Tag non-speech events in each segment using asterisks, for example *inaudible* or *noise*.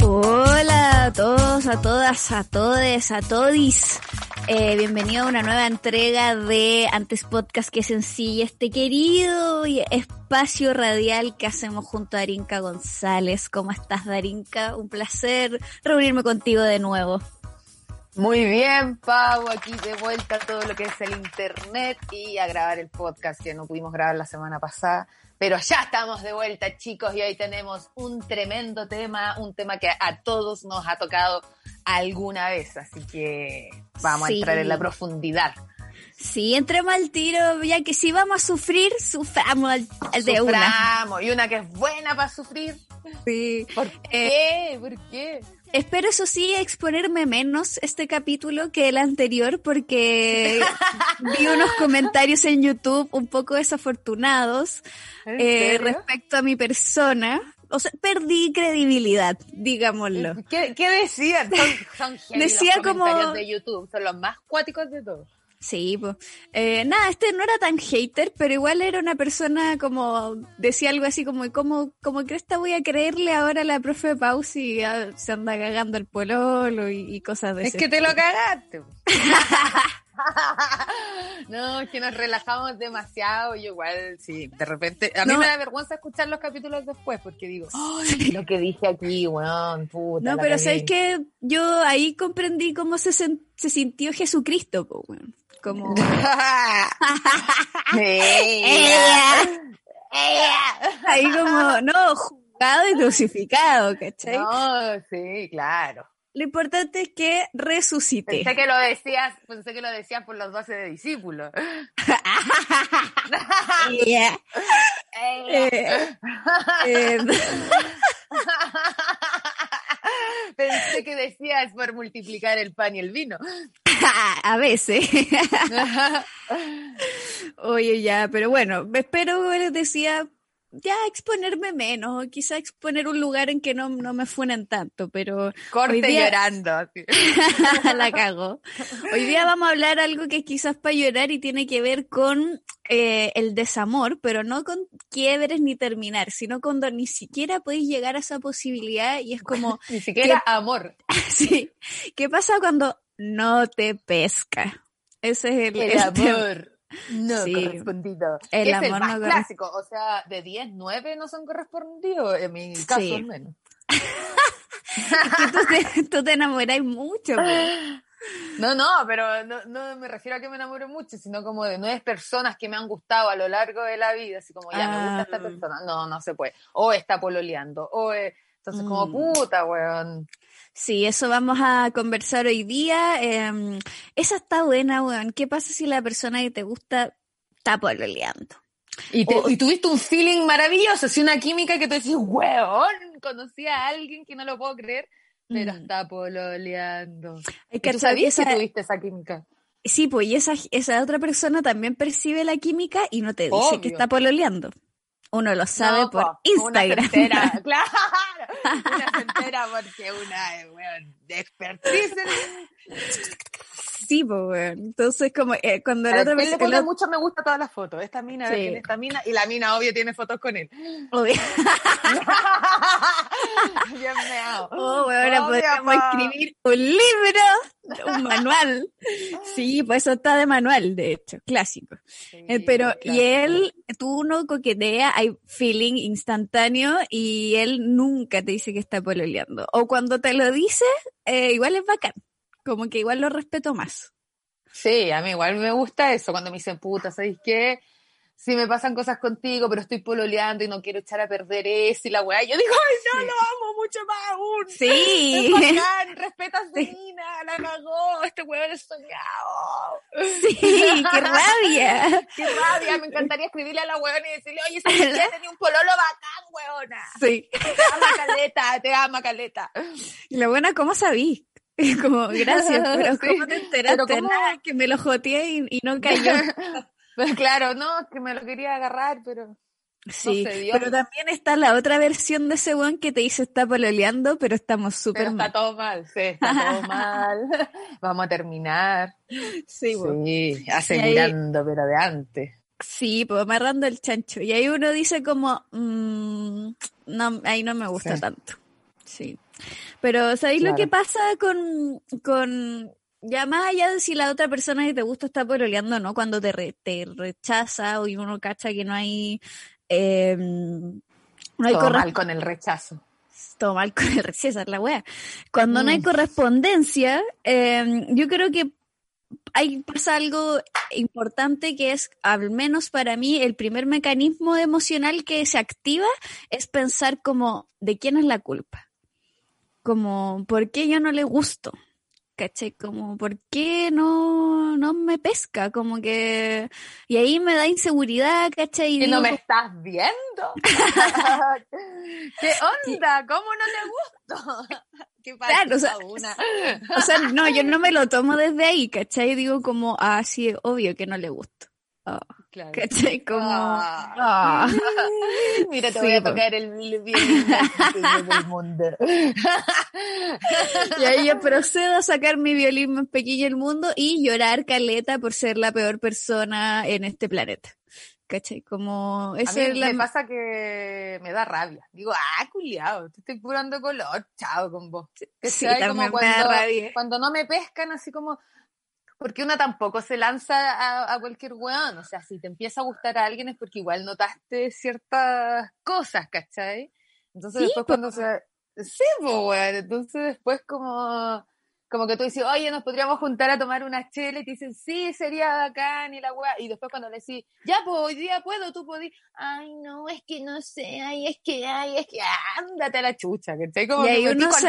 Hola a todos, a todas, a todes, a todis. Eh, bienvenido a una nueva entrega de Antes Podcast que sencilla, este querido espacio radial que hacemos junto a Darinka González. ¿Cómo estás, Darinka? Un placer reunirme contigo de nuevo. Muy bien, Pau, aquí de vuelta a todo lo que es el internet y a grabar el podcast que no pudimos grabar la semana pasada. Pero ya estamos de vuelta, chicos, y hoy tenemos un tremendo tema, un tema que a todos nos ha tocado alguna vez, así que vamos Sí. a entrar en la profundidad. Sí, entremos al tiro, ya que si vamos a sufrir, suframos al, al de una. Y una que es buena para sufrir. Sí. ¿Por qué? ¿Por qué? Espero eso sí exponerme menos este capítulo que el anterior porque *laughs* vi unos comentarios en YouTube un poco desafortunados ¿En eh, respecto a mi persona. O sea, perdí credibilidad, digámoslo. ¿Qué, qué decían? Son, son *laughs* Decía los como- comentarios de YouTube, son los más cuáticos de todos. Sí, pues. Eh, nada, este no era tan hater, pero igual era una persona como, decía algo así como, ¿cómo, cómo cresta voy a creerle ahora a la profe Pau si ah, se anda cagando el pololo y, y cosas de Es ese que te lo cagaste. *laughs* no, es que nos relajamos demasiado. Yo igual, sí, de repente. A mí No. me da vergüenza escuchar los capítulos después porque digo, *gasps* "Ay, lo que dije aquí, weón, puta. No, pero cagué". sabes que yo ahí comprendí cómo se, se sintió Jesucristo, po, weón. Como... *laughs* Ella. ahí como, no, juzgado y crucificado, ¿cachai? No, sí, claro. Lo importante es que resucité. Pensé que lo decías, pensé que lo decías por los doce de discípulos. Yeah. Eh, eh, Pensé que decías por multiplicar el pan y el vino. *laughs* a veces. Oye, ya, pero bueno, espero, les decía, ya exponerme menos, o quizá exponer un lugar en que no, no me funen tanto, pero Corte Hoy día- llorando. *laughs* la cago. Hoy día vamos a hablar algo que quizás para llorar y tiene que ver con eh, el desamor, pero no con quiebres ni terminar, sino cuando ni siquiera podéis llegar a esa posibilidad y es como, *laughs* Ni siquiera amor. sí, ¿qué pasa cuando no te pesca? Ese es el, El amor no Sí. correspondido. El es amor el no más corre- clásico. O sea, de 10, 9 no son correspondidos. En mi caso, Sí. al menos. Que *laughs* tú, te, tú te enamoráis mucho. po. *laughs* No, no, pero no, no me refiero a que me enamore mucho, sino como de nueve personas que me han gustado a lo largo de la vida, así como ya me gusta esta Ah. persona. No, no se puede. O está pololeando, o eh, entonces como Mm. puta, weón. Sí, eso vamos a conversar hoy día. Eh, esa está buena, weón. ¿Qué pasa si la persona que te gusta está pololeando? Y, te- y tuviste un feeling maravilloso, así una química que te decís, weón, conocí a alguien que no lo puedo creer, pero Mm. está pololeando. ¿Y que tú sabías que tuviste esa química? Sí, pues, y esa, esa otra persona también percibe la química y no te dice Obvio. que está pololeando. Uno lo sabe No, por po, Instagram. Una *laughs* claro. *laughs* Una se entera porque una, eh, de expertise *laughs* sí, pues, weón. Entonces, como eh, cuando la otra él le pone mucho me gusta todas las fotos. Esta mina, ver Sí. esta mina, y la mina obvio tiene fotos con él. *gasps* Obvio. *laughs* Bien meado. Oh, weón, ahora Obvio, podríamos po. escribir un libro, un manual. Sí, pues eso está de manual, de hecho, clásico. Sí, Eh, pero, y él, tú no coquetea, hay feeling instantáneo y él nunca te dice que está pololeando. O cuando te lo dice, eh, igual es bacán. Como que igual lo respeto más. Sí, a mí igual me gusta eso, cuando me dicen, puta, ¿sabéis qué? si me pasan cosas contigo, pero estoy pololeando y no quiero echar a perder eso y la weá. Yo digo, ay, no, lo amo mucho más aún. Sí. Es bacán, respeta a *laughs* mina, la cagó, este weón es soñado. Sí, qué rabia. *laughs* Qué rabia, me encantaría escribirle a la weona y decirle, oye, si ya *laughs* tenía un pololo bacán, weona. Sí. Te ama caleta, te ama caleta. Y la buena, ¿cómo sabí? *laughs* Como, gracias, *laughs* pero Sí, ¿cómo te enteraste? pero ¿cómo? Nada, que me lo joteé y, y no cayó. *laughs* Pero claro, no, que me lo quería agarrar, pero Sí, pero también está la otra versión de ese weón que te dice está pololeando, pero estamos súper está mal. todo mal, sí, está todo mal. Vamos a terminar. Sí, weón. Sí, asegurando, pero de antes. Sí, pues amarrando el chancho. Y ahí uno dice como, mm, no, ahí no me gusta Sí. tanto. Sí. Pero ¿sabéis lo que pasa con, con, ya más allá de si la otra persona que te gusta está pololeando no, cuando te, re- te rechaza o uno cacha que no hay, eh, no hay Todo mal con el rechazo. todo mal con el esa es la wea. Cuando no hay Mm. correspondencia, eh, yo creo que hay pasa algo importante que es, al menos para mí, el primer mecanismo emocional que se activa es pensar como, ¿de quién es la culpa? Como, ¿por qué yo no le gusto? ¿Cachai? Como, ¿por qué no, no me pesca? Como que... Y ahí me da inseguridad, ¿cachai? Y ¿Y no me estás viendo? *laughs* *laughs* ¿Qué onda? ¿Cómo no te gusto? *laughs* Claro, o sea, una? O sea, no, yo no me lo tomo desde ahí, ¿cachai? Digo como, ah, sí, obvio que no le gusto. Claro. ¿Cachai? Como... Ah. ah. *laughs* Mira, te Sí, voy a tocar el violín más pequeño del mundo. *laughs* Y ahí yo procedo a sacar mi violín más pequeño del mundo y llorar caleta por ser la peor persona en este planeta. ¿Cachai? Como... A Esa mí es la... me pasa que me da rabia. Digo, ah, culiado, te estoy curando color, chao con vos. Sí, también como me da rabia. cuando no me pescan, así como, porque una tampoco se lanza a, a cualquier weón. O sea, si te empieza a gustar a alguien es porque igual notaste ciertas cosas, ¿cachai? Entonces Sí, después po. cuando se... Sí, pues, weón. Entonces después como... Como que tú dices, oye, nos podríamos juntar a tomar una chela y te dicen, sí, sería bacán y la weá. Y después cuando le decís, ya, pues hoy día puedo, tú podís, ay, no, es que no sé, ay, es que, ay, es que, ándate a la chucha, ¿cachai? Como Y que uno se-.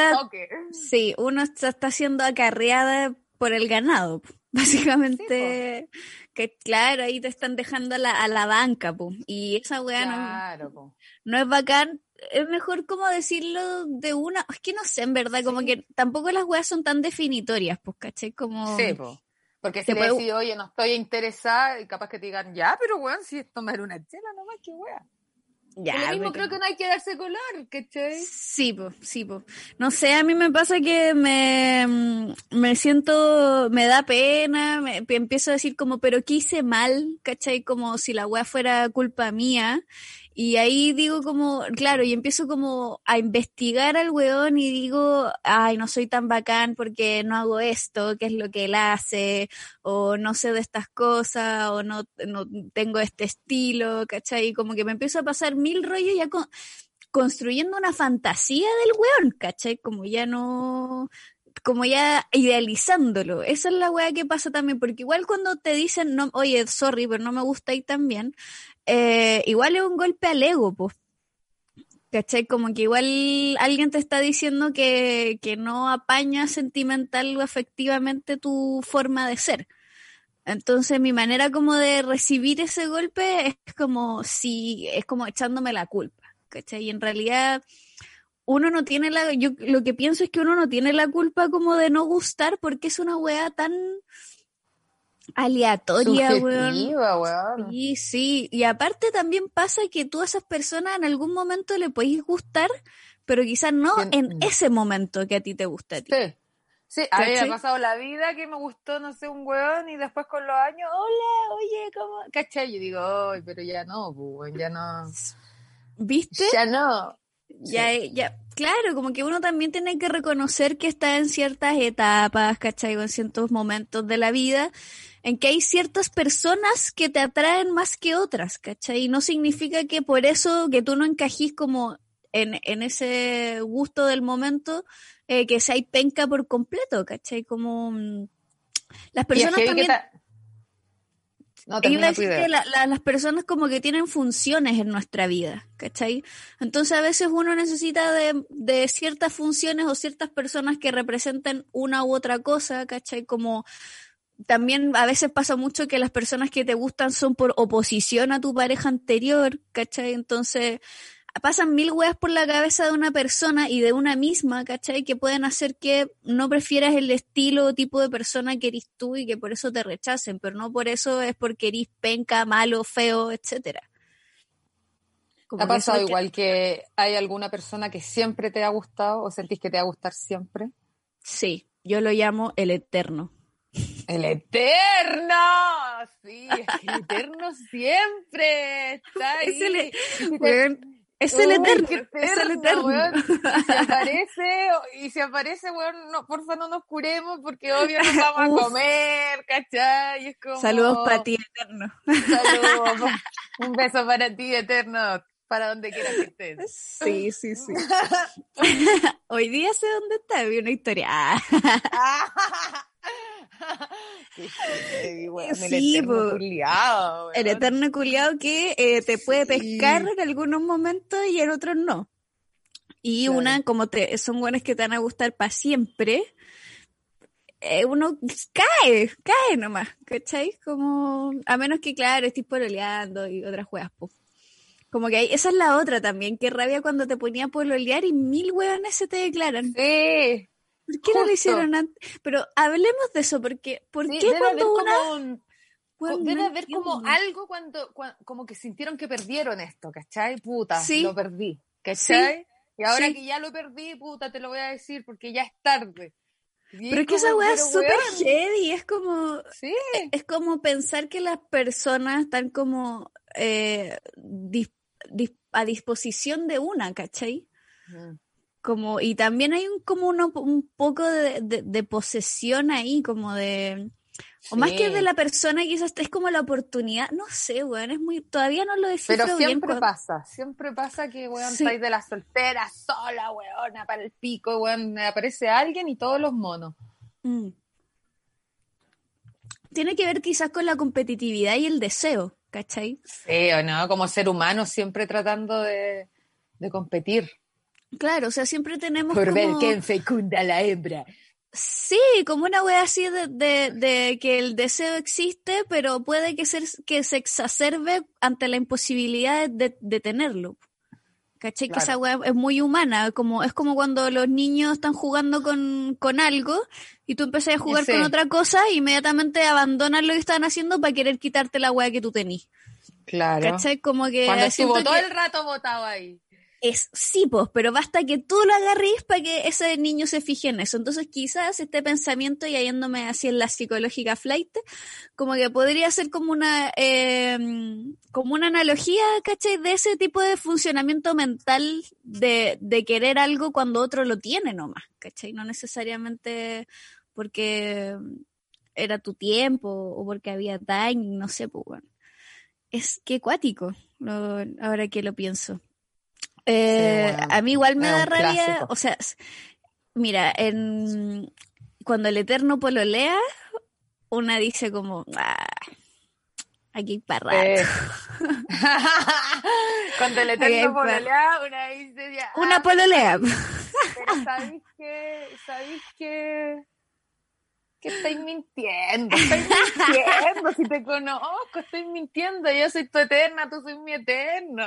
Sí, uno está, está siendo acarreada por el ganado. *laughs* Básicamente, que claro, ahí te están dejando a la, a la banca, po. y esa weá no, Claro, no es bacán. Es mejor como decirlo de una, es que no sé, en verdad, como que tampoco las weas son tan definitorias, pues, ¿cachai? Como... Sí, po. Porque si le puede- decís, oye, no estoy interesada, y capaz que te digan, ya, pero weón, si es tomar una chela nomás, qué weá. Ya, lo mismo creo que no hay que darse color, ¿cachai? Sí, po, sí, po. No sé, a mí me pasa que me, mm, me siento, me da pena, me, empiezo a decir como, pero ¿qué hice mal? ¿Cachai? Como si la weá fuera culpa mía. Y ahí digo como, claro, y empiezo como a investigar al weón y digo, ay, no soy tan bacán porque no hago esto, qué es lo que él hace, o no sé de estas cosas, o no, no tengo este estilo, ¿cachai? Y como que me empiezo a pasar mil rollos ya con, construyendo una fantasía del weón, ¿cachai? Como ya no, como ya idealizándolo. Esa es la weá que pasa también, porque igual cuando te dicen, no, oye, sorry, pero no me gusta ahí también, eh, igual es un golpe al ego, pues. ¿Cachai? Como que igual alguien te está diciendo que, que no apaña sentimental o afectivamente tu forma de ser. Entonces mi manera como de recibir ese golpe es como si, es como echándome la culpa, ¿cachai? Y en realidad uno no tiene la, yo lo que pienso es que uno no tiene la culpa como de no gustar porque es una weá tan aleatoria, weón. Subjetiva, weón. Sí, sí. Y aparte también pasa que tú a esas personas en algún momento le podéis gustar, pero quizás no en ese momento que a ti te gusta a ti. Sí. Sí, a mí me ha pasado la vida que me gustó, no sé, un weón y después con los años, hola, oye, ¿cómo? ¿Cachai? Yo digo, ay, pero ya no, weón, ya no. ¿Viste? Ya no. Ya, ya, claro, como que uno también tiene que reconocer que está en ciertas etapas, ¿cachai? O en ciertos momentos de la vida en que hay ciertas personas que te atraen más que otras, ¿cachai? Y no significa que por eso que tú no encajís como en, en ese gusto del momento, eh, que seas penca por completo, ¿cachai? Como mm, las Y personas también... ta- No, que la- la- las personas como que tienen funciones en nuestra vida, ¿cachai? Entonces a veces uno necesita de, de ciertas funciones o ciertas personas que representen una u otra cosa, ¿cachai? Como también a veces pasa mucho que las personas que te gustan son por oposición a tu pareja anterior, ¿cachai? Entonces pasan mil weas por la cabeza de una persona y de una misma, ¿cachai? Que pueden hacer que no prefieras el estilo o tipo de persona que eres tú y que por eso te rechacen, pero no por eso es porque eres penca, malo, feo, etcétera. ¿Te Como ha pasado que- igual que hay alguna persona que siempre te ha gustado o sentís que te va a gustar siempre? Sí, yo lo llamo el eterno. El eterno, sí, el eterno siempre está ahí. *laughs* Es el, e- Y si te- weón, es el Uy, eterno, es el eterno, weón. *laughs* Si aparece, y si aparece, weón, no, porfa no nos curemos porque obvio nos vamos a comer, ¿cachai? Y es como... Saludos para ti, eterno. Saludos. *laughs* Un beso para ti, eterno, para donde quieras que estés. Sí, sí, sí. Hoy día sé dónde está, vi una historia. Ah, *laughs* Sí, el eterno el culiado que eh, te puede Sí. pescar en algunos momentos y en otros no. Y Claro. una, como te, son buenas que te van a gustar para siempre, eh, uno cae, cae nomás, ¿cachai? Como, a menos que, claro, estés pololeando y otras juegas, po. Como que hay, esa es la otra también, que rabia cuando te ponía a pololear y mil hueones se te declaran. Sí, ¿Por qué no lo hicieron antes? Pero hablemos de eso, porque, ¿por sí, qué cuando una... un- debe haber como algo cuando, cua- como que sintieron que perdieron esto, ¿cachai? Puta, Sí. lo perdí, ¿cachai? Y ahora que ya lo perdí, puta, te lo voy a decir porque ya es tarde. Pero es que esa weá es súper heavy, es como, Sí, es como pensar que las personas están como eh, dis- dis- a disposición de una, ¿cachai? Como, y también hay un, como uno, un poco de, de- de posesión ahí, como de, o más que de la persona, quizás es como la oportunidad, no sé, weón, es muy, todavía no lo descifro Pero bien. siempre cuando- pasa, siempre pasa que, weón, Sí. estáis de la soltera, sola, weona, para el pico, weón, aparece alguien y todos los monos. Mm. Tiene que ver quizás con la competitividad y el deseo, ¿cachai? Sí, o no, como ser humano siempre tratando de, de competir. Claro, o sea, siempre tenemos Por ver quién fecunda la hembra. Sí, como una wea así de, de, de que el deseo existe, pero puede que, ser, que se exacerbe ante la imposibilidad de, de tenerlo. ¿Cachai? Que esa wea es muy humana, como, es como cuando los niños están jugando con, con algo y tú empezás a jugar Sí. con otra cosa e inmediatamente abandonan lo que están haciendo para querer quitarte la wea que tú tenís. Claro. ¿Cachai? Como que Cuando estuvo todo el rato botado ahí. Es sí, pues, pero basta que tú lo agarres para que ese niño se fije en eso. Entonces, quizás este pensamiento, y yéndome así en la psicológica flight, como que podría ser como una, eh, como una analogía, ¿cachai? De ese tipo de funcionamiento mental de, de querer algo cuando otro lo tiene nomás, ¿cachai? No necesariamente porque era tu tiempo o porque había timing, no sé, pues, bueno. Es que cuático, ahora que lo pienso. Eh, bueno, a mí igual me da rabia, clásico. o sea, mira, en, cuando el Eterno pololea, una dice como, ah, aquí para. Eh. *laughs* *laughs* Cuando el eterno pololea, una dice ya. Una ah, pololea. Pero *laughs* sabéis que, sabéis que, que estáis mintiendo, estáis mintiendo, si te conozco, estoy mintiendo, yo soy tu eterna, tú soy mi eterno.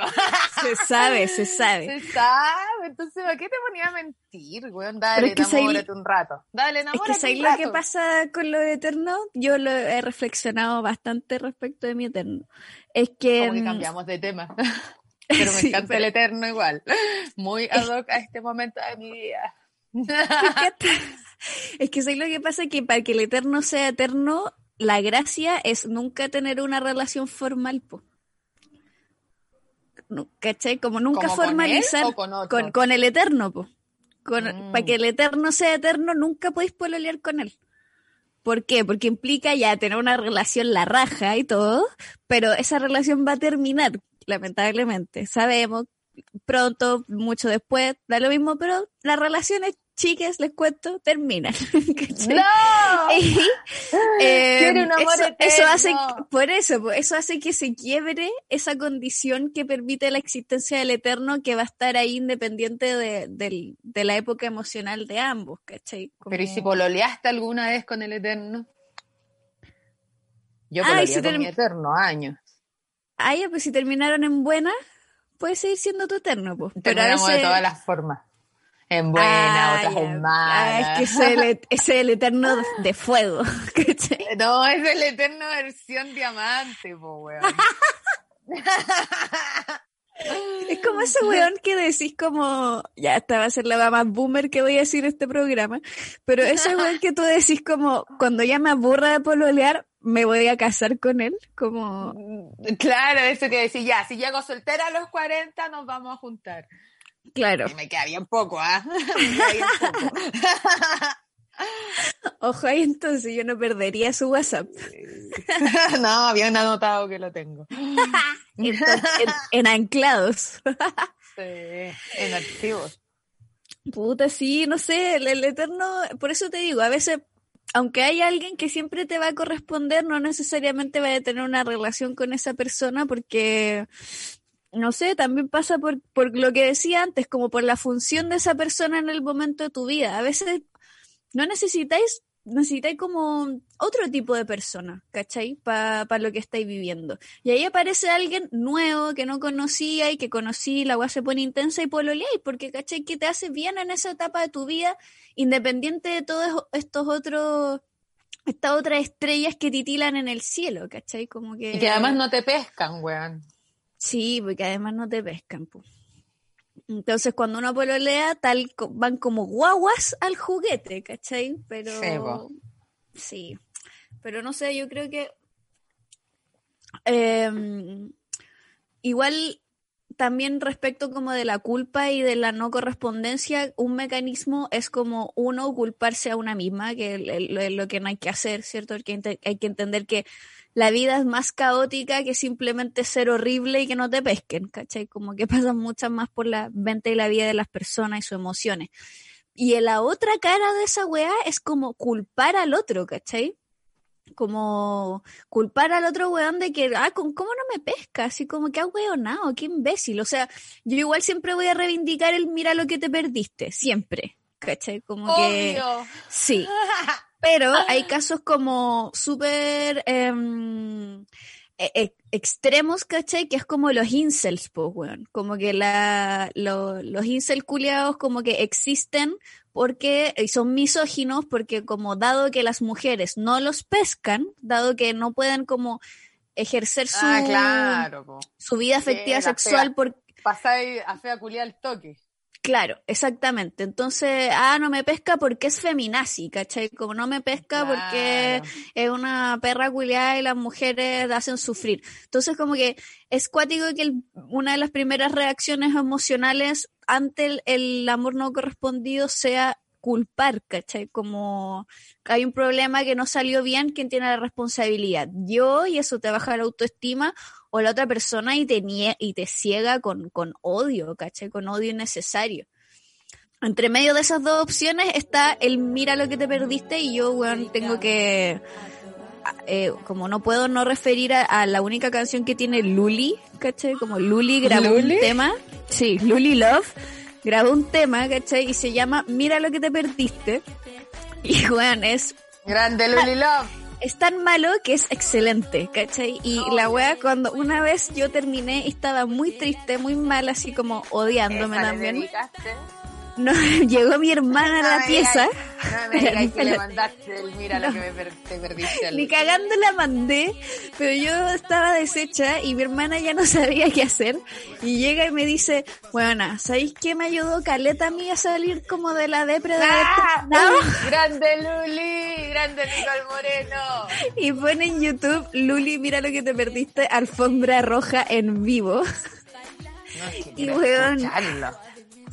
se sabe, se sabe. Se sabe, entonces, ¿para qué te ponía a mentir, weón? Dale, es que enamórate un rato. Dale, Es enamórate que ¿sabéis un lo que pasa con lo de Eterno? Yo lo he reflexionado bastante respecto de mi Eterno. Es que... Como que mm, cambiamos de tema. *laughs* Pero me Sí, encanta pero- el eterno igual. Muy ad hoc a este momento de mi vida. *laughs* Es que ¿sabes lo que pasa? Que para que el eterno sea eterno, la gracia es nunca tener una relación formal, po. ¿Cachai? Como nunca ¿Como con él formalizar con otro? con, con el eterno, po. Mm. Para que el eterno sea eterno, nunca podéis pololear con él. ¿Por qué? Porque implica ya tener una relación la raja y todo, pero esa relación va a terminar, lamentablemente. Sabemos, pronto, mucho después, da lo mismo, pero la relación es chiques, les cuento, terminan. *laughs* ¡No! *laughs* Y, eh, Quiere un amor eso, eso hace, por eso, eso hace que se quiebre esa condición que permite la existencia del eterno que va a estar ahí independiente de, la época emocional de ambos, ¿cachai? Pero ¿y si pololeaste alguna vez con el Eterno? Yo Ay, pololeé si con term- mi Eterno años. Ah, ya, pues si terminaron en buena, puede seguir siendo tu eterno, pues. Pero a veces... de todas las formas. En buena, Ah, otras en Ah, mala. es que ese es el, es el eterno de fuego, *laughs* ¿cachai? No, es el Eterno versión diamante, po, weón. Es como ese weón que decís como, ya esta va a ser la más boomer que voy a decir en este programa, pero ese weón que tú decís como, cuando ya me aburra de pololear, me voy a casar con él, como, Claro, eso que decir, ya, si llego soltera a los 40 nos vamos a juntar. Claro, Y me queda bien poco, ¿ah? *laughs* Poco. *laughs* ojo ahí entonces yo no perdería su WhatsApp. *laughs* no, bien anotado que lo tengo. En, en- en anclados. Sí, en archivos. Puta, sí, no sé, el, el eterno, por eso te digo, a veces, aunque hay alguien que siempre te va a corresponder, no necesariamente va a tener una relación con esa persona porque, no sé, también pasa por, por lo que decía antes, como por la función de esa persona en el momento de tu vida. A veces no necesitáis, necesitáis como otro tipo de persona, ¿cachai? Para lo que estáis viviendo. Y ahí aparece alguien nuevo que no conocía y que conocí, la weá se pone intensa y pololeáis, porque ¿cachai? Que te hace bien en esa etapa de tu vida, independiente de todos estos otros, estas otras estrellas que titilan en el cielo, ¿cachai? Como que... Y que además no te pescan, weón. Sí, porque además no te pescan, po. Entonces, cuando uno pololea, tal van como guaguas al juguete, ¿cachai? Pero Sí. Pero no sé, yo creo que em, igual también respecto como de la culpa y de la no correspondencia, un mecanismo es como uno culparse a una misma, que es lo, lo que no hay que hacer, ¿cierto? Hay que, ente- hay que entender que la vida es más caótica que simplemente ser horrible y que no te pesquen, ¿cachai? Como que pasan muchas más por la mente y la vida de las personas y sus emociones. Y en la otra cara de esa weá es como culpar al otro, ¿cachai? Como culpar al otro weón de que, ah, ¿con- ¿cómo no me pesca? Así como que ah, weonado, qué imbécil. O sea, yo igual siempre voy a reivindicar el mira lo que te perdiste, siempre, ¿cachai? Como que... Obvio. Sí, *laughs* pero hay casos como súper em, e- e- extremos, ¿cachai? Que es como los incels, pues, weón. Como que la, lo- los incel culiados como que existen porque y son misóginos porque como dado que las mujeres no los pescan, dado que no pueden como ejercer su, Ah, claro, su vida afectiva Sí, sexual por, Pasáis a fea culiar al toque. Claro, exactamente. Entonces, ah, no me pesca porque es feminazi, ¿cachai? Como no me pesca porque es una perra culiada y las mujeres hacen sufrir. Entonces, como que es cuático que el- una de las primeras reacciones emocionales ante el, el amor no correspondido sea culpar, ¿cachai? Como hay un problema que no salió bien, ¿quién tiene la responsabilidad? Yo, y eso te baja la autoestima, o la otra persona y te, nie- y te ciega con, con odio, ¿cachai? Con odio innecesario. Entre medio de esas dos opciones está el mira lo que te perdiste y yo, weón, tengo que... eh, como no puedo no referir a, a la única canción que tiene Luli, ¿cachai? Como Luli grabó ¿Luli? un tema. Sí, Luli Love grabó un tema, ¿cachai? Y se llama Mira lo que te perdiste. Y, weón, es Grande Luli Love. es tan malo que es excelente, ¿cachai? Y la wea, cuando una vez yo terminé estaba muy triste, muy mal, así como odiándome también, dedicaste. No, *laughs* llegó mi hermana a No la me pieza, digas- No me digas que le *laughs* mandaste el mira lo que me per- te perdiste. al- ni cagando la mandé, pero yo estaba deshecha y mi hermana ya no *laughs* sabía qué hacer. Y llega y me dice, bueno, ¿sabéis qué me ayudó Caleta a mí a salir como de la depre de ¡Ah! Grande Luli, grande Nicole Moreno. Y pone en YouTube, Luli, mira lo que te perdiste, alfombra roja en vivo. No, es que Y weón. escucharlo.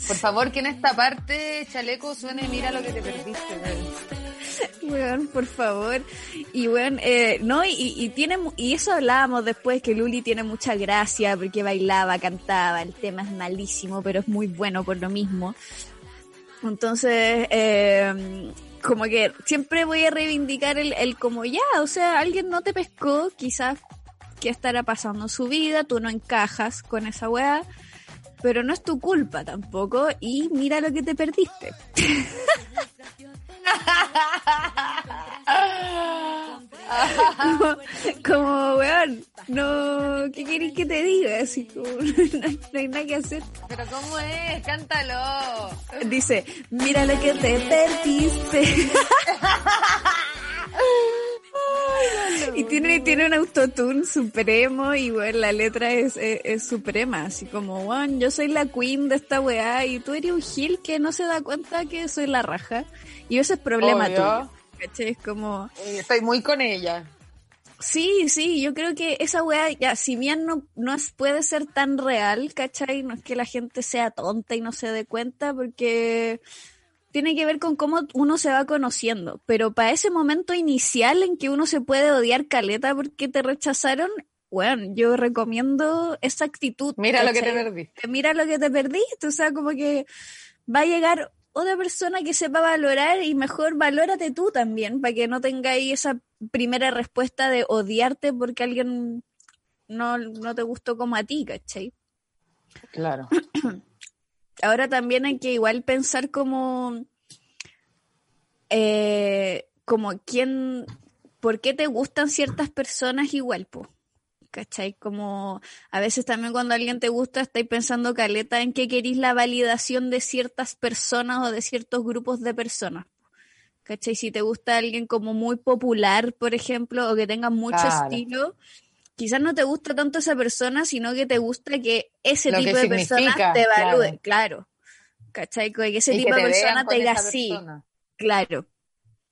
Por favor, que en esta parte, chaleco, suene mira lo que te perdiste. weón. Weón, por favor. Y weón, eh, no, y, y tiene, y eso hablábamos después, que Luli tiene mucha gracia, porque bailaba, cantaba, el tema es malísimo, pero es muy bueno por lo mismo. Entonces, eh, como que siempre voy a reivindicar el, el como ya, o sea, alguien no te pescó, quizás que estará pasando su vida, tú no encajas con esa weá, pero no es tu culpa tampoco y mira lo que te perdiste. como, *laughs* como, weón, no, ¿qué querés que te diga? Así como, *laughs* no, hay nada que hacer. Pero ¿cómo es? Cántalo. Dice, mira lo que te perdiste. *laughs* *laughs* y tiene, tiene un autotune supremo y bueno, la letra es, es, suprema, así como, bueno, yo soy la queen de esta weá y tú eres un gil que no se da cuenta que soy la raja. Y ese es problema tuyo. Es como... Estoy muy con ella. Sí, sí, yo creo que esa weá, ya, si bien no, no puede ser tan real, ¿cachai? No es que la gente sea tonta y no se dé cuenta, porque tiene que ver con cómo uno se va conociendo. Pero para ese momento inicial en que uno se puede odiar caleta porque te rechazaron, bueno, yo recomiendo esa actitud. Mira lo que te perdiste. Mira lo que te perdiste, o sea, como que va a llegar otra persona que sepa valorar y mejor valórate tú también, para que no tengáis esa primera respuesta de odiarte porque alguien no, no te gustó como a ti, ¿cachai? Claro. *clears throat* Ahora también hay que igual pensar como, eh, como quién, por qué te gustan ciertas personas igual, pues. ¿cachai? Como a veces también cuando alguien te gusta estáis pensando, Caleta, en que queréis la validación de ciertas personas o de ciertos grupos de personas. ¿Cachai? Si te gusta alguien como muy popular, por ejemplo, o que tenga mucho estilo, quizás no te gusta tanto esa persona, sino que te gusta que ese tipo de personas te evalúen, claro. ¿Cachai? Que ese tipo de persona te diga sí. Claro.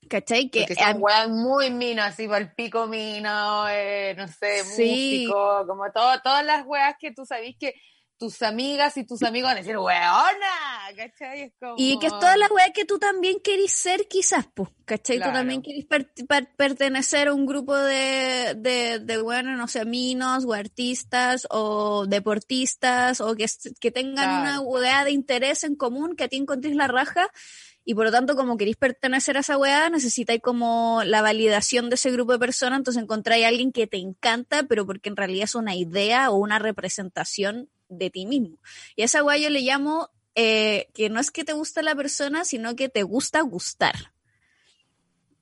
¿Cachai? Que son weas muy minas, así el pico mino, eh, no sé, músico, como todo, todas las weas que tú sabís que tus amigas y tus amigos van a decir, weona, ¿cachai? Y que es toda la wea que tú también querís ser quizás, pues, ¿cachai? Tú también querís pertenecer a un grupo de, de, de, bueno, no sé, minos o artistas o deportistas o que, que tengan una wea de interés en común, que a ti encontrís la raja y por lo tanto, como queréis pertenecer a esa weá, necesitáis como la validación de ese grupo de personas, entonces encontráis a alguien que te encanta, pero porque en realidad es una idea o una representación de ti mismo. Y a esa weá yo le llamo eh, que no es que te guste la persona, sino que te gusta gustar.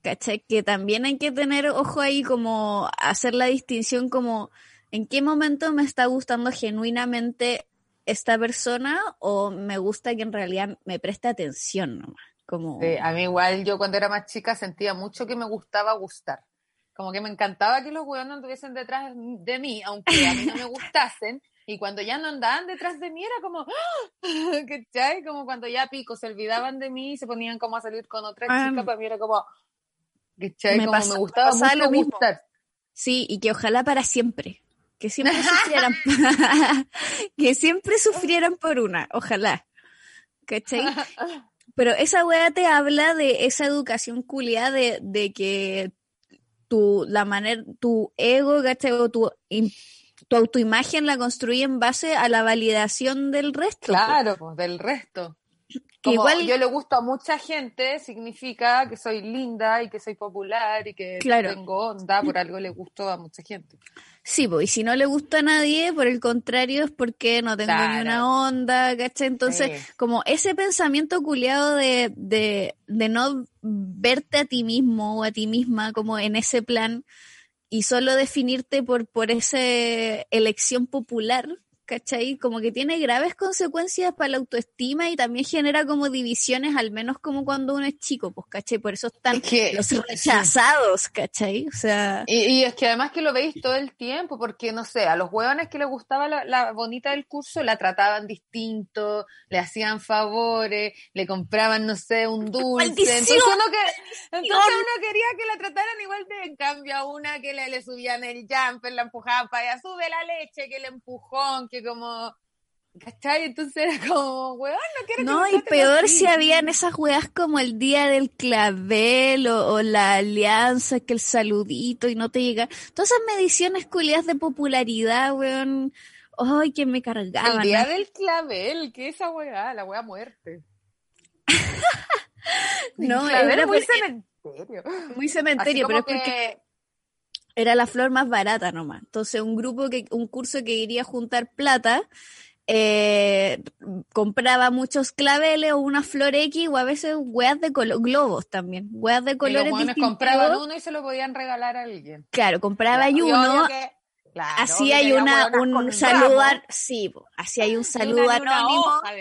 ¿Cachai? Que también hay que tener ojo ahí como hacer la distinción como en qué momento me está gustando genuinamente esta persona o me gusta que en realidad me preste atención nomás. Como... a mí igual yo cuando era más chica sentía mucho que me gustaba gustar. Como que me encantaba que los hueones anduviesen detrás de mí, aunque a mí no me *laughs* gustasen. Y cuando ya no andaban detrás de mí era como, *laughs* ¿cachai? Como cuando ya pico se olvidaban de mí y se ponían como a salir con otra chica, para mí era como, ¿cachai? como me gustaba mucho gustar. Sí, y que ojalá para siempre. Que siempre *laughs* sufrieran, *laughs* que siempre sufrieran por una, ojalá. ¿Cachai? Pero esa weá te habla de esa educación culiada de, de que tu, la manera, tu ego, ¿cachai? O tu, tu autoimagen la construye en base a la validación del resto. Claro, pues, del resto. igual yo le gusto a mucha gente, significa que soy linda y que soy popular y que tengo onda, por algo le gusto a mucha gente. Sí, pues, y si no le gusta a nadie, por el contrario, es porque no tengo ni una onda, ¿cachai? Entonces, como ese pensamiento culiado de, de, de no verte a ti mismo o a ti misma como en ese plan y solo definirte por, por esa elección popular, ¿cachai? Como que tiene graves consecuencias para la autoestima y también genera como divisiones, al menos como cuando uno es chico, pues, ¿cachai? Por eso están los rechazados, ¿cachai? O sea... Y, es que además que lo veis todo el tiempo, porque, no sé, a los hueones que les gustaba la, bonita del curso la trataban distinto, le hacían favores, le compraban, no sé, un dulce. Entonces uno, que, entonces uno quería que la trataran igual de, en cambio, a una que le, le subían el jumper, la empujaban para allá, sube la leche, que el empujón, que como, ¿cachai? Entonces era como, weón, no quiero No, y peor si habían esas weas como el día del clavel o, la alianza, que el saludito y no te llega. Todas esas mediciones culiadas de popularidad, weón. Ay, que me cargaban. El día del clavel, ¿qué es esa wea? La wea muerte. *laughs* no, Claro, era muy por- cementerio. muy cementerio, pero es porque que- era la flor más barata nomás. Entonces, un grupo que, un curso que quería juntar plata, eh, compraba muchos claveles o una flor X o a veces weas de color, globos también, weas de y los colores hueones distintivos. compraban uno y se lo podían regalar a alguien. Claro, compraba y Y uno, que- claro, así hay una, un a- sí, así hay un saludo una anónimo. hoja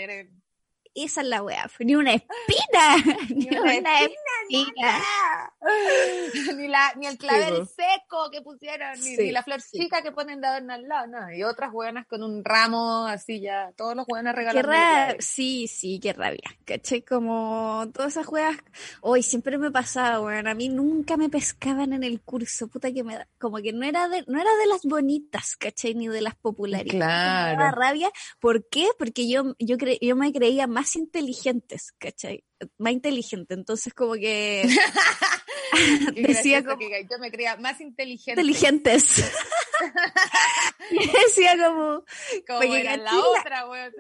Esa es la wea, ni una espina, *laughs* ni, *laughs* Ni una, una espina. *laughs* ni, la, ni el clavel seco que pusieron, ni, Sí, ni la flor chica que ponen de adorno al lado, no. Y otras buenas con un ramo así ya, todos los Qué regalando. rabia, sí, sí, qué rabia, ¿cachai? Como todas esas juegas, hoy siempre me pasaba, weón, a mí nunca me pescaban en el curso, puta que me da, como que no era de, no era de las bonitas, ¿cachai? Ni de las populares. Me daba Claro. rabia, ¿por qué? Porque yo, yo, cre- yo me creía más inteligentes, ¿cachai? Más inteligente, entonces como que *laughs* *laughs* decía como que yo me creía más inteligente. inteligentes. Y *laughs* decía como, Como era la otra, weón.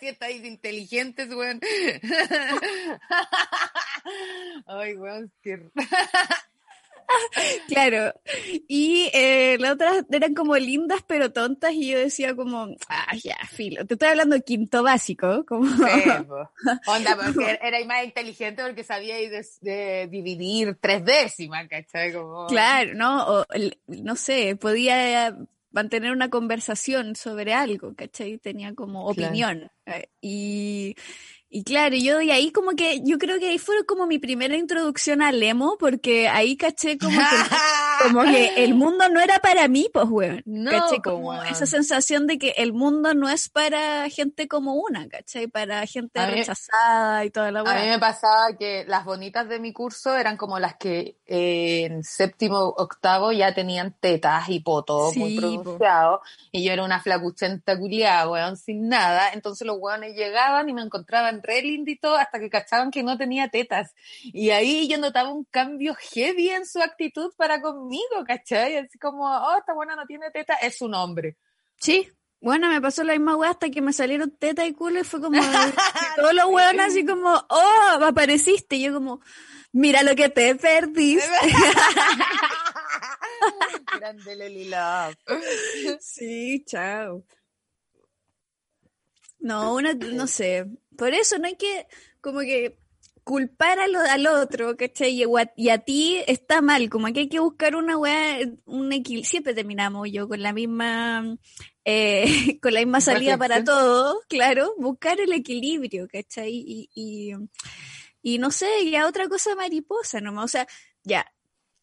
Si estáis inteligentes, weón. Ay, weón. *laughs* Claro, y eh, las otras eran como lindas pero tontas y yo decía como, ah, ya, filo, te estoy hablando de quinto básico, como, Sí. *laughs* Onda, porque era más inteligente porque de, de dividir tres décimas, ¿cachai? Como... claro, ¿no? O, no sé, podía mantener una conversación sobre algo, ¿cachai? Tenía como opinión. eh, Y, y claro, yo y ahí como que, yo creo que ahí fue como mi primera introducción al emo, porque ahí caché como que *laughs* como que el mundo no era para mí, pues, weón. No, ¿Cachai? po, Como weón. esa sensación de que el mundo no es para gente como una, ¿cachai? Para gente A mí- rechazada y toda la A mí me pasaba que las bonitas de mi curso eran como las que eh, en séptimo, octavo ya tenían tetas y poto muy Sí, po. pronunciado. Y yo era una flacuchenta culiada, weón, sin nada. Entonces los weones llegaban y me encontraban re lindito hasta que cachaban que no tenía tetas. Y ahí yo notaba un cambio heavy en su actitud para conmigo, ¿cachai? Así como, oh, esta buena no tiene tetas, es un hombre. Sí. Bueno, me pasó la misma weá hasta que me salieron teta y culo y fue como *laughs* todos los weones así como, oh, apareciste. Y yo como, mira lo que te perdiste. *laughs* Grande Lely Love. Sí, chao. No, una, no sé. Por eso no hay que, como que, culpar a lo- al otro, ¿cachai? Y, a- y a ti está mal, como que hay que buscar una weá, un equilibrio. Siempre terminamos yo con la misma, eh, *laughs* con la misma salida para Reflexión. todo, claro, buscar el equilibrio, ¿cachai? Y, y, y no sé, ya otra cosa mariposa nomás, o sea, ya,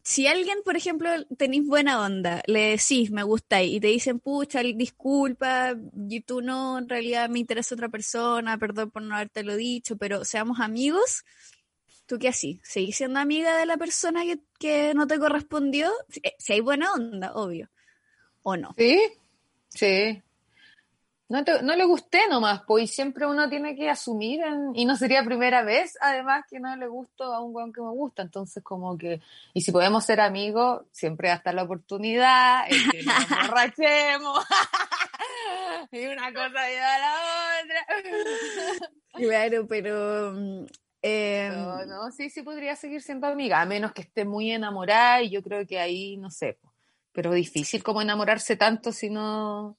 si alguien, por ejemplo, tenéis buena onda, le decís, me gusta, y te dicen, pucha, disculpa, y tú no, en realidad me interesa otra persona, perdón por no haberte lo dicho, pero seamos amigos, ¿tú qué así? ¿Seguís siendo amiga de la persona que, que no te correspondió? Si, eh, si hay buena onda, obvio. ¿O no? ¿Sí? Sí. No, te- no le gusté nomás, pues y siempre uno tiene que asumir, en- y no sería primera vez, además, que no le gusto a un weón que me gusta, entonces como que, y si podemos ser amigos, siempre va a estar la oportunidad, en que nos *laughs* emborrachemos, *laughs* y una cosa lleva a la otra. *laughs* Claro, pero... mm, eh, No, no, sí, sí podría seguir siendo amiga, a menos que esté muy enamorada, y yo creo que ahí, no sé, pero difícil como enamorarse tanto si no,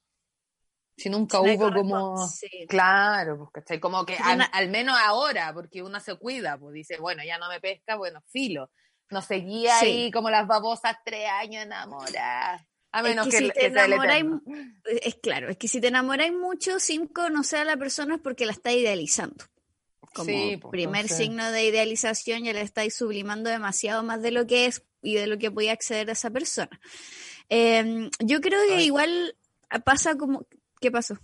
si nunca si hubo como... sí. Claro, pues, ¿cachai? Como que al, una- al menos ahora, porque uno se cuida, pues dice, bueno, ya no me pesca, bueno, filo. No seguía Sí. ahí como las babosas tres años enamoradas. A Es menos que que, si que te enamoráis, es claro, es que si te enamoráis mucho sin conocer a la persona es porque la estás idealizando. Como Sí, pues, primer signo de idealización ya la estáis sublimando demasiado más de lo que es y de lo que podía acceder a esa persona. Eh, yo creo que Ay. igual pasa como... ¿Qué pasó?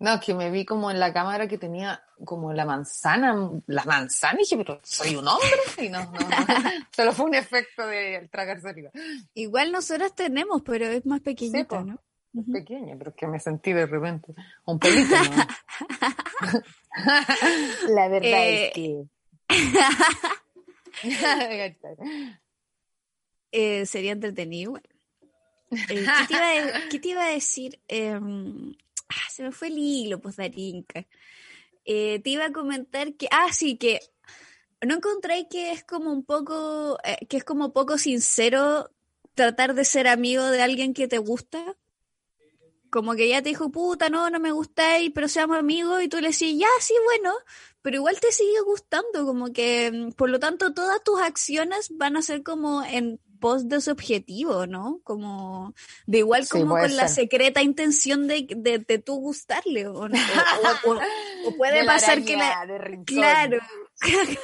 No, que me vi como en la cámara que tenía como la manzana, la manzana, y dije, pero soy un hombre. Y no, no, no. *laughs* Solo fue un efecto de tragar saliva. Igual nosotras tenemos, pero es más pequeñita. ¿no? Ujú. Pequeña, pero es que me sentí de repente un pelito. ¿no? *laughs* la verdad Eh, es que... *laughs* Eh, sería entretenido igual. Eh, ¿qué, te iba a, *laughs* qué te iba a decir? Em, ah, se me fue el hilo, pues, Darinka. eh, te iba a comentar que, ah, sí, que ¿no encontráis que es como un poco, eh, que es como poco sincero tratar de ser amigo de alguien que te gusta? Como que ya te dijo, puta, no, no me gustáis, pero seamos amigos, y tú le decís, ya, sí, bueno, pero igual te sigue gustando, como que, mm, por lo tanto, todas tus acciones van a ser como en pos de su objetivo, ¿no? Como, de igual Sí, como con la secreta intención de, de, de tú gustarle, o, no, o- o- o- o *laughs* puede De la pasar que la. Claro. *laughs*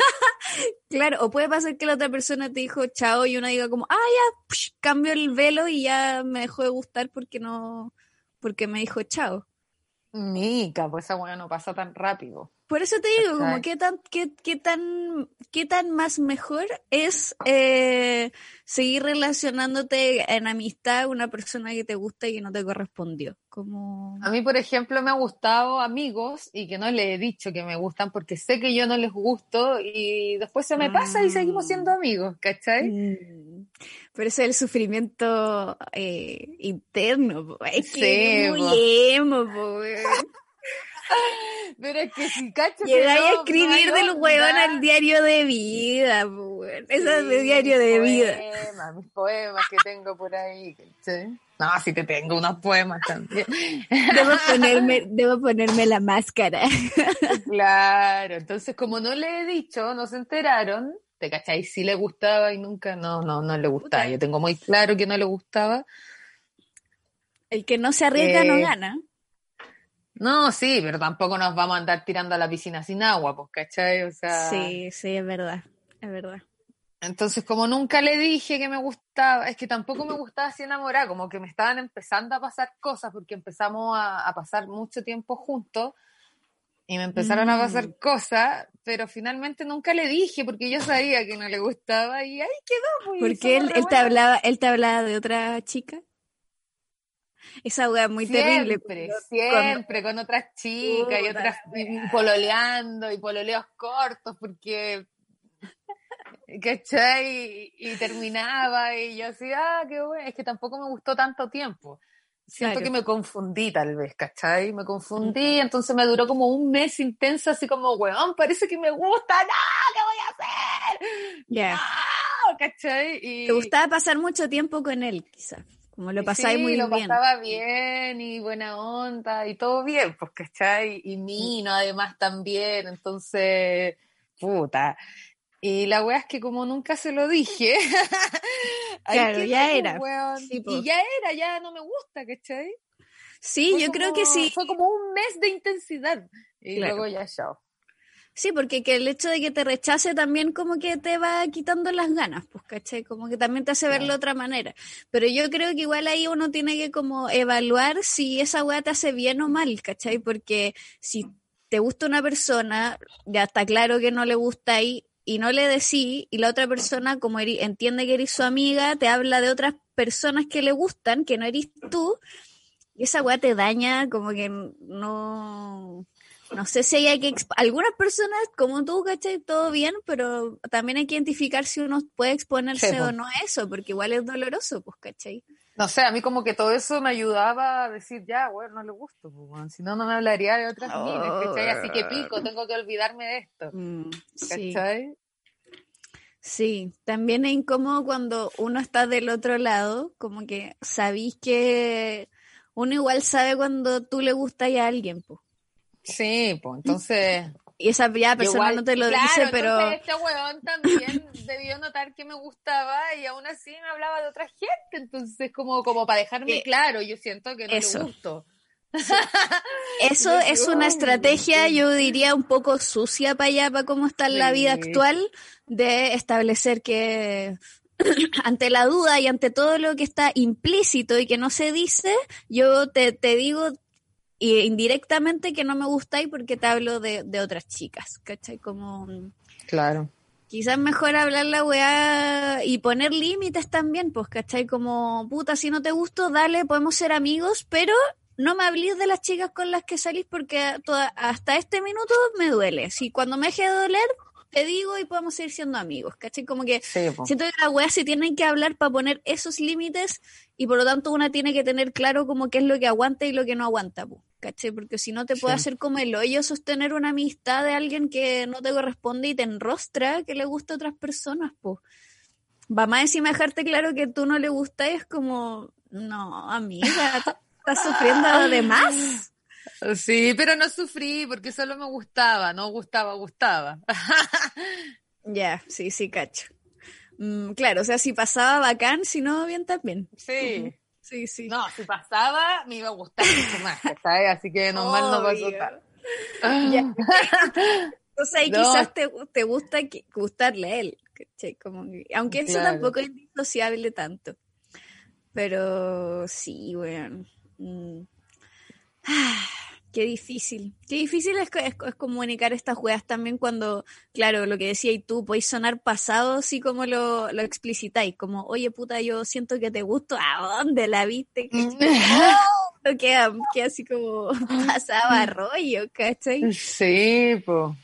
claro, o puede pasar que la otra persona te dijo chao y uno diga como, ah, ya, psh, cambio el velo y ya me dejó de gustar porque no, porque me dijo chao. Mica, pues esa weá no pasa tan rápido. Por eso te digo, como qué tan, qué, qué tan, qué tan más mejor es eh, seguir relacionándote en amistad con una persona que te gusta y que no te correspondió. Como A mí, por ejemplo, me ha gustado amigos y que no le he dicho que me gustan porque sé que yo no les gusto y después se me pasa y seguimos siendo amigos, ¿cachai? Mm. Pero ese es el sufrimiento eh, interno, es que Sí, muy emo. Pero es que si cacho Llegáis no, a escribir del weón al diario de vida, weón. Esa es de diario de vida. Mis poemas que tengo por ahí. No, si te tengo unos poemas también. Debo ponerme, *laughs* debo ponerme la máscara. Claro, entonces como no le he dicho, no se enteraron, ¿te cachai? Si le gustaba y nunca, no, no, no le gustaba. Puta. Yo tengo muy claro que no le gustaba. El que no se arriesga no Eh, gana. No, sí, pero tampoco nos vamos a andar tirando a la piscina sin agua, pues, ¿cachai? O sea, Sí, sí, es verdad, es verdad. entonces como nunca le dije que me gustaba, es que tampoco me gustaba así enamorada, como que me estaban empezando a pasar cosas porque empezamos a, a pasar mucho tiempo juntos y me empezaron a Mm. pasar cosas, pero finalmente nunca le dije porque yo sabía que no le gustaba y ahí quedó. pues, Porque él, él te hablaba, él te hablaba de otra chica. Esa es muy terrible. Siempre, siempre, con otras chicas y otras y pololeando y pololeos cortos porque ¿cachai? Y, y terminaba y yo así, ah, qué bueno, es que tampoco me gustó tanto tiempo. Siento Claro. que me confundí tal vez, ¿cachai? Me confundí, entonces me duró como un mes intenso, así como, weón, parece que me gusta, no, ¿qué voy a hacer? No, ¿cachai? Y, Te gustaba pasar mucho tiempo con él, quizás. Como lo pasáis sí, muy lo bien. pasaba bien y buena onda y todo bien, pues, ¿cachai? Y Mino además también, entonces, puta. Y la wea es que como nunca se lo dije, *laughs* Claro, ya era. Sí, y ya era, ya no me gusta, ¿cachai? Sí, Fue yo creo que sí. Fue como un mes de intensidad y Claro. luego ya chao. Sí, porque que el hecho de que te rechace también como que te va quitando las ganas, pues, ¿cachai? Como que también te hace verlo de otra manera. Pero yo creo que igual ahí uno tiene que como evaluar si esa weá te hace bien o mal, ¿cachai? Porque si te gusta una persona, ya está claro que no le gusta ahí y no le decís, y la otra persona, como eri- entiende que eres su amiga, te habla de otras personas que le gustan, que no eres tú, y esa weá te daña, como que no. No sé si hay que. Algunas personas, como tú, ¿cachai? Todo bien, pero también hay que identificar si uno puede exponerse Sí, o no a eso, porque igual es doloroso, pues, ¿cachai? No sé, a mí como que todo eso me ayudaba a decir, ya, bueno, no le gusto, pues, si no, no me hablaría de otras minas, ¿cachai? Así que pico, tengo que olvidarme de esto, Mm, sí. ¿cachai? Sí, también es incómodo cuando uno está del otro lado, como que sabís que uno igual sabe cuando tú le gustas a alguien, pues. Sí, pues entonces... Y esa ya persona igual- no te lo claro, dice, pero este weón también *laughs* debió notar que me gustaba y aún así me hablaba de otra gente, entonces como, como para dejarme Eh, claro, yo siento que no eso. le gusto. eso *laughs* es una "Ay, estrategia, sí". yo diría, un poco sucia para allá, para cómo está la vida actual, de establecer que *clears throat* ante la duda y ante todo lo que está implícito y que no se dice, yo te, te digo y indirectamente que no me gustáis porque te hablo de, de otras chicas, ¿cachai? Como Claro. quizás mejor hablar la weá y poner límites también, pues, ¿cachai? Como, puta, si no te gusto, dale, podemos ser amigos, pero no me hables de las chicas con las que salís porque toda- hasta este minuto me duele. Si cuando me deje de doler, te digo y podemos seguir siendo amigos, ¿cachai? Como que Sí, po. siento que las weas se tienen que hablar para poner esos límites y por lo tanto una tiene que tener claro como qué es lo que aguanta y lo que no aguanta, pues, ¿cachai? Porque si no te puede hacer como el hoyo sostener una amistad de alguien que no te corresponde y te enrostra que le gusta a otras personas, pues. Va más encima dejarte claro que tú no le gustas y es como, no, amiga, *laughs* estás sufriendo de más. Sí, pero no sufrí porque solo me gustaba, no gustaba, gustaba. *laughs* Ya, sí, sí, cacho. Mm, claro, o sea, si pasaba bacán, si no, bien también. Sí. Sí, sí. No, si pasaba, me iba a gustar mucho más, ¿sabes? Así que normal no pasó tal. *laughs* Ya. Entonces ahí quizás te, te gusta que, gustarle a él. Como que- aunque eso Claro. tampoco es disociable tanto. Pero sí. Mm. Ah, qué difícil. Qué difícil es, es- es comunicar estas weas también cuando, claro, lo que decía y tú, podéis sonar pasado así como lo, lo explicitáis, como, oye puta, yo siento que te gusto, ¿a dónde la viste? ¿Cachai? queda, queda así como *laughs* pasaba a rollo, ¿cachai? Sí, pues.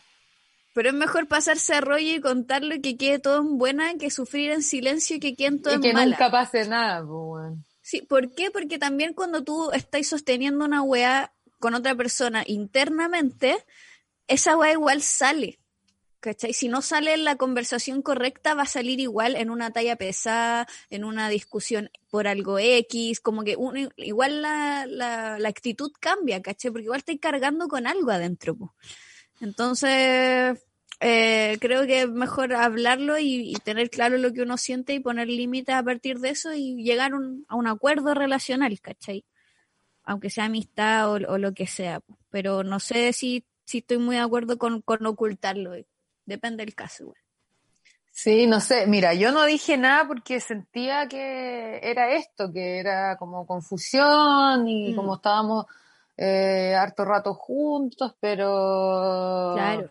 Pero es mejor pasarse a rollo y contarlo y que quede todo en buena que sufrir en silencio y que queden todo Y en que mala. nunca pase nada, pues, weón. Sí, ¿por qué? Porque también cuando tú estás sosteniendo una weá con otra persona internamente, esa weá igual sale. ¿Cachai? Si no sale en la conversación correcta, va a salir igual en una talla pesada, en una discusión por algo X, como que igual la, la, actitud cambia, ¿cachai? Porque igual estáis cargando con algo adentro. Entonces, eh, creo que es mejor hablarlo y, tener claro lo que uno siente y poner límites a partir de eso y llegar a un acuerdo relacional, ¿cachai? Aunque sea amistad o, o lo que sea. po. Pero no sé si, si estoy muy de acuerdo con, con ocultarlo. Depende del caso, igual. Sí, no sé, mira, yo no dije nada porque sentía que era esto, que era como confusión y Mm. como estábamos eh, harto rato juntos, pero... Claro.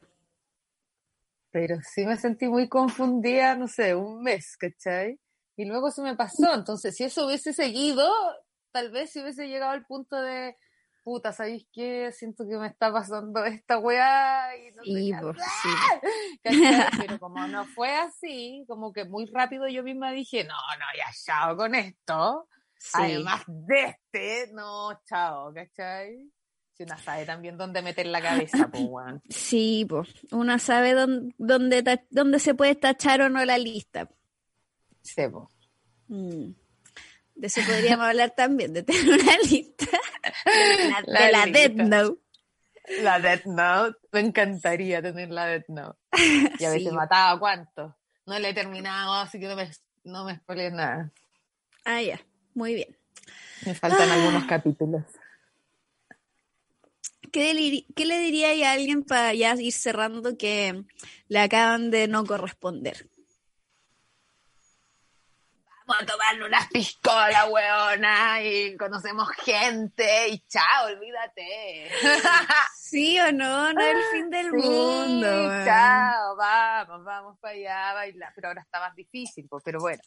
Pero sí me sentí muy confundida, no sé, un mes, ¿cachai? Y luego se me pasó, entonces si eso hubiese seguido, tal vez si hubiese llegado al punto de, puta, ¿sabéis qué? Siento que me está pasando esta weá y no Sí, qué po, hacer". sí. *laughs* *laughs* Pero como no fue así, como que muy rápido yo misma dije, no, no, ya chao con esto. Sí. Además de este, no, chao, ¿cachai? Si una sabe también dónde meter la cabeza, pues, weón. *laughs* Sí, pues, uno sabe dónde, dónde, dónde se puede tachar o no la lista. Sí, po. Mm. De eso podríamos hablar también, de tener una *laughs* lista de la, de la lista. Death Note. La Death Note, me encantaría tener la Death Note. *laughs* Y a veces Sí. mataba cuánto. No la he terminado, así que no me, no me spoilees nada. Ah, ya, muy bien. Me faltan Ah. algunos capítulos. ¿Qué, le- qué le diría a alguien para ya ir cerrando que le acaban de no corresponder? A tomarle unas piscolas, weona, y conocemos gente, y chao, olvídate. *laughs* ¿Sí o no? No es el fin del Sí, mundo. weón. chao, vamos, vamos para allá a bailar. Pero ahora está más difícil, pero bueno.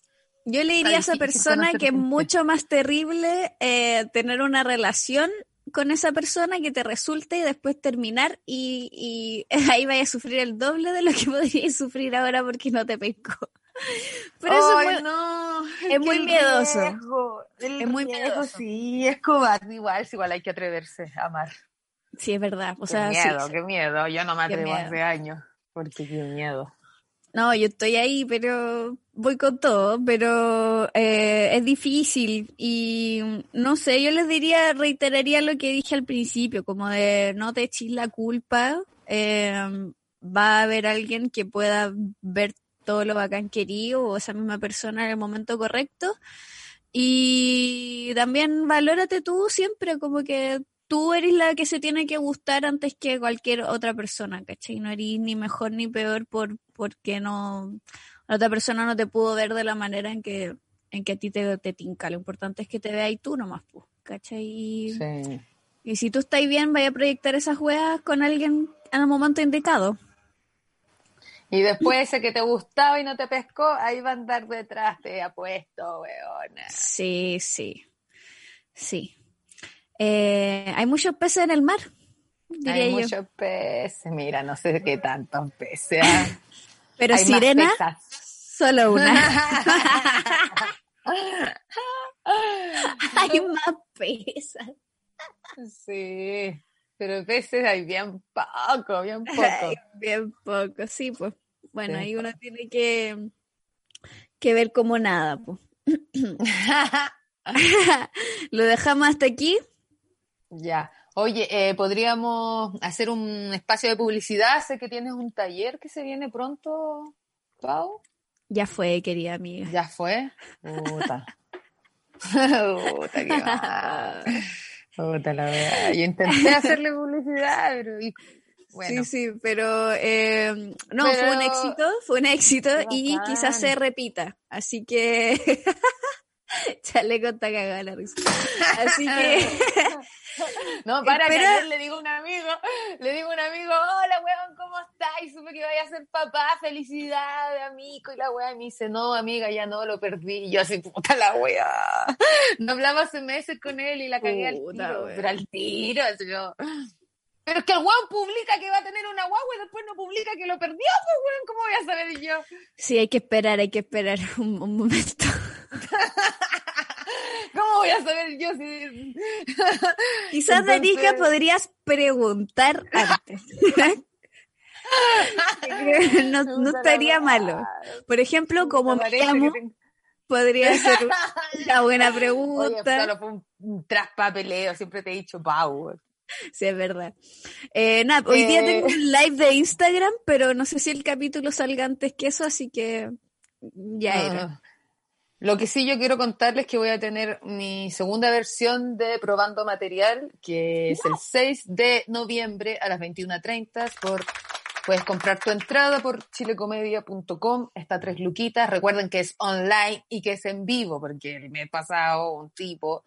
Yo le diría a esa persona que es mucho más terrible eh, tener una relación con esa persona que te resulte y después terminar y, y *laughs* ahí vaya a sufrir el doble de lo que *laughs* podrías sufrir ahora porque no te pescó. *laughs* Pero eso Ay, *laughs* es muy- no, es muy miedoso. riesgo, Es muy riesgo, miedoso. Sí, es cobarde igual, igual hay que atreverse a amar. Sí, es verdad. O qué sea, miedo, sí. qué miedo. Yo no me atrevo hace años, porque qué miedo. No, yo estoy ahí, pero voy con todo, pero eh, es difícil y no sé, yo les diría, reiteraría lo que dije al principio, como de no te eches la culpa, eh, va a haber alguien que pueda ver todo lo bacán querido o esa misma persona en el momento correcto y también valórate tú siempre, como que tú eres la que se tiene que gustar antes que cualquier otra persona, ¿cachai? No eres ni mejor ni peor por porque no la otra persona no te pudo ver de la manera en que en que a ti te, te tinca. Lo importante es que te veas tú nomás, pues, ¿cachai? Sí. y si tú estás bien, vaya a proyectar esas weas con alguien en el momento indicado. Y después ese que te gustaba y no te pescó, ahí va a andar detrás, te apuesto, weona. Sí, sí, sí. Eh, hay muchos peces en el mar, diría Hay yo. muchos peces, mira, no sé qué tantos peces. ¿ah? *laughs* Pero Hay sirena, solo una. *laughs* Hay más pesas. Sí, pero peces hay bien poco, bien poco. bien poco, sí, pues. Bueno, ahí uno tiene que, que ver como nada. *laughs* ¿Lo dejamos hasta aquí? Ya. Oye, eh, podríamos hacer un espacio de publicidad. Sé que tienes un taller que se viene pronto, Pau. Ya fue, querida amiga. Ya fue. Puta. *laughs* Puta, qué Puta la verdad. Yo intenté hacerle publicidad, pero. Sí, sí, pero eh, no, fue un éxito, fue un éxito y quizás se repita. Así que. *laughs* Chaleco está cagada la risa. Así que. *laughs* No, *laughs* para que ayer le digo a un amigo, le digo a un amigo, hola weón, ¿cómo estás? Y supe que vaya a ser papá, felicidades, amigo. Y la weá me dice, no, amiga, ya no, lo perdí. Y yo así, puta la weá. No hablaba hace meses con él y la cagué al tiro. Pero al tiro, así yo. Pero es que el weón publica que va a tener una guagua y después no publica que lo perdió, pues weón, ¿cómo voy a saber yo? Sí, hay que esperar, hay que esperar *laughs* un, un momento. *laughs* ¿Cómo voy a saber yo si.? *laughs* Quizás, Entonces... podrías preguntar antes. no, no estaría malo. Por ejemplo, como me llamo, podría ser una buena pregunta. Oye, solo fue un, traspapeleo, siempre te he dicho Pau. *laughs* Sí, es verdad. Eh, nada, hoy día tengo un live de Instagram, pero no sé si el capítulo salga antes que eso, así que ya era. Lo que sí yo quiero contarles es que voy a tener mi segunda versión de Probando Material, que es el 6 de noviembre a las 21.30 por Puedes comprar tu entrada por chilecomedia.com, está tres luquitas. Recuerden que es online y que es en vivo, porque el mes pasado un tipo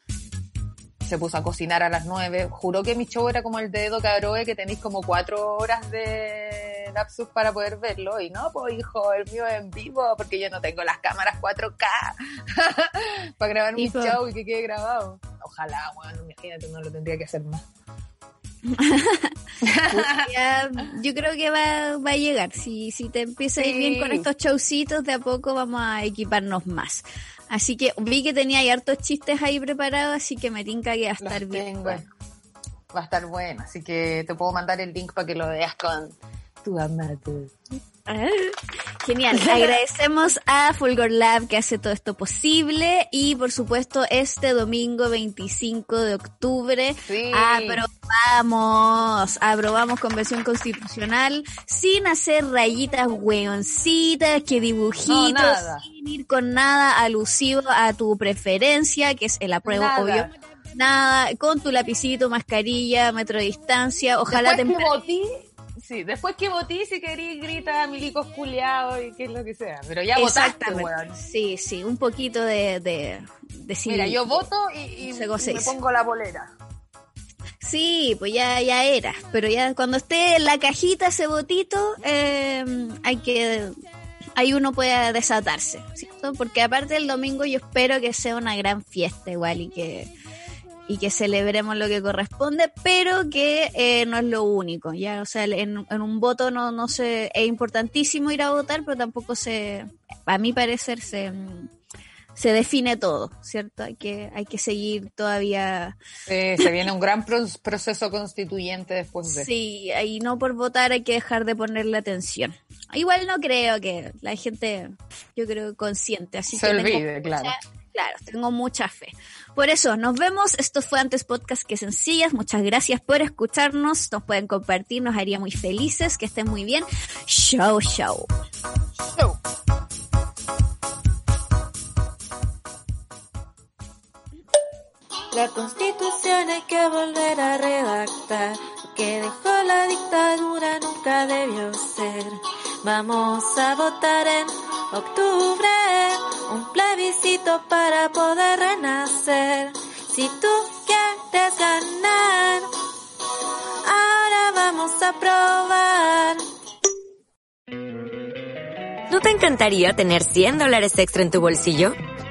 se puso a cocinar a las nueve. Juró que mi show era como el de Edo Cabroe, que tenéis como cuatro horas de lapsus para poder verlo. Y no, pues hijo, el mío es en vivo, porque yo no tengo las cámaras 4K *laughs* para grabar mi show y que quede grabado. Ojalá, bueno, imagínate, no lo tendría que hacer más. *laughs* yo creo que va, va, a llegar. Si, si te empieza a ir bien con estos showcitos, de a poco vamos a equiparnos más. Así que vi que tenía ahí hartos chistes ahí preparados, así que me tinca que va a estar bien. Va a estar bueno, así que te puedo mandar el link para que lo veas con tu amado. *laughs* Genial. *laughs* Agradecemos a Fulgor Lab que hace todo esto posible y por supuesto este domingo 25 de octubre. Aprobamos, aprobamos convención constitucional sin hacer rayitas hueoncitas, que dibujitos, sin ir con nada alusivo a tu preferencia, que es el apruebo obvio. Nada, con tu lapicito, mascarilla, metro de distancia, ojalá te Sí, después que votí, si querís, grita milicos culiados y qué es lo que sea. Pero ya votaste, weón. Sí, sí, un poquito de, de, Mira, yo voto y, me pongo la bolera. Sí, pues ya, ya era. Pero ya cuando esté en la cajita ese votito, eh, hay que ahí uno puede desatarse, ¿cierto? Porque aparte del domingo yo espero que sea una gran fiesta igual y que y que celebremos lo que corresponde, pero que eh, no es lo único, ya, o sea, en, un voto no, no se, es importantísimo ir a votar, pero tampoco se, a mi parecer, se, se define todo, ¿cierto? Hay que, hay que seguir todavía. se viene un gran proceso constituyente después de. Sí, y no por votar hay que dejar de ponerle atención. Igual no creo que la gente, yo creo, consciente, así se olvide, claro. Claro, tengo mucha fe. Por eso, nos vemos. Esto fue antes podcast que sencillas. Muchas gracias por escucharnos. Nos pueden compartir, nos haría muy felices. Que estén muy bien. Show, show. Show. La constitución hay que volver a redactar. Lo que dejó la dictadura nunca debió ser. Vamos a votar en octubre un plebiscito para poder renacer. Si tú quieres ganar, ahora vamos a probar. ¿No te encantaría tener 100 dólares extra en tu bolsillo?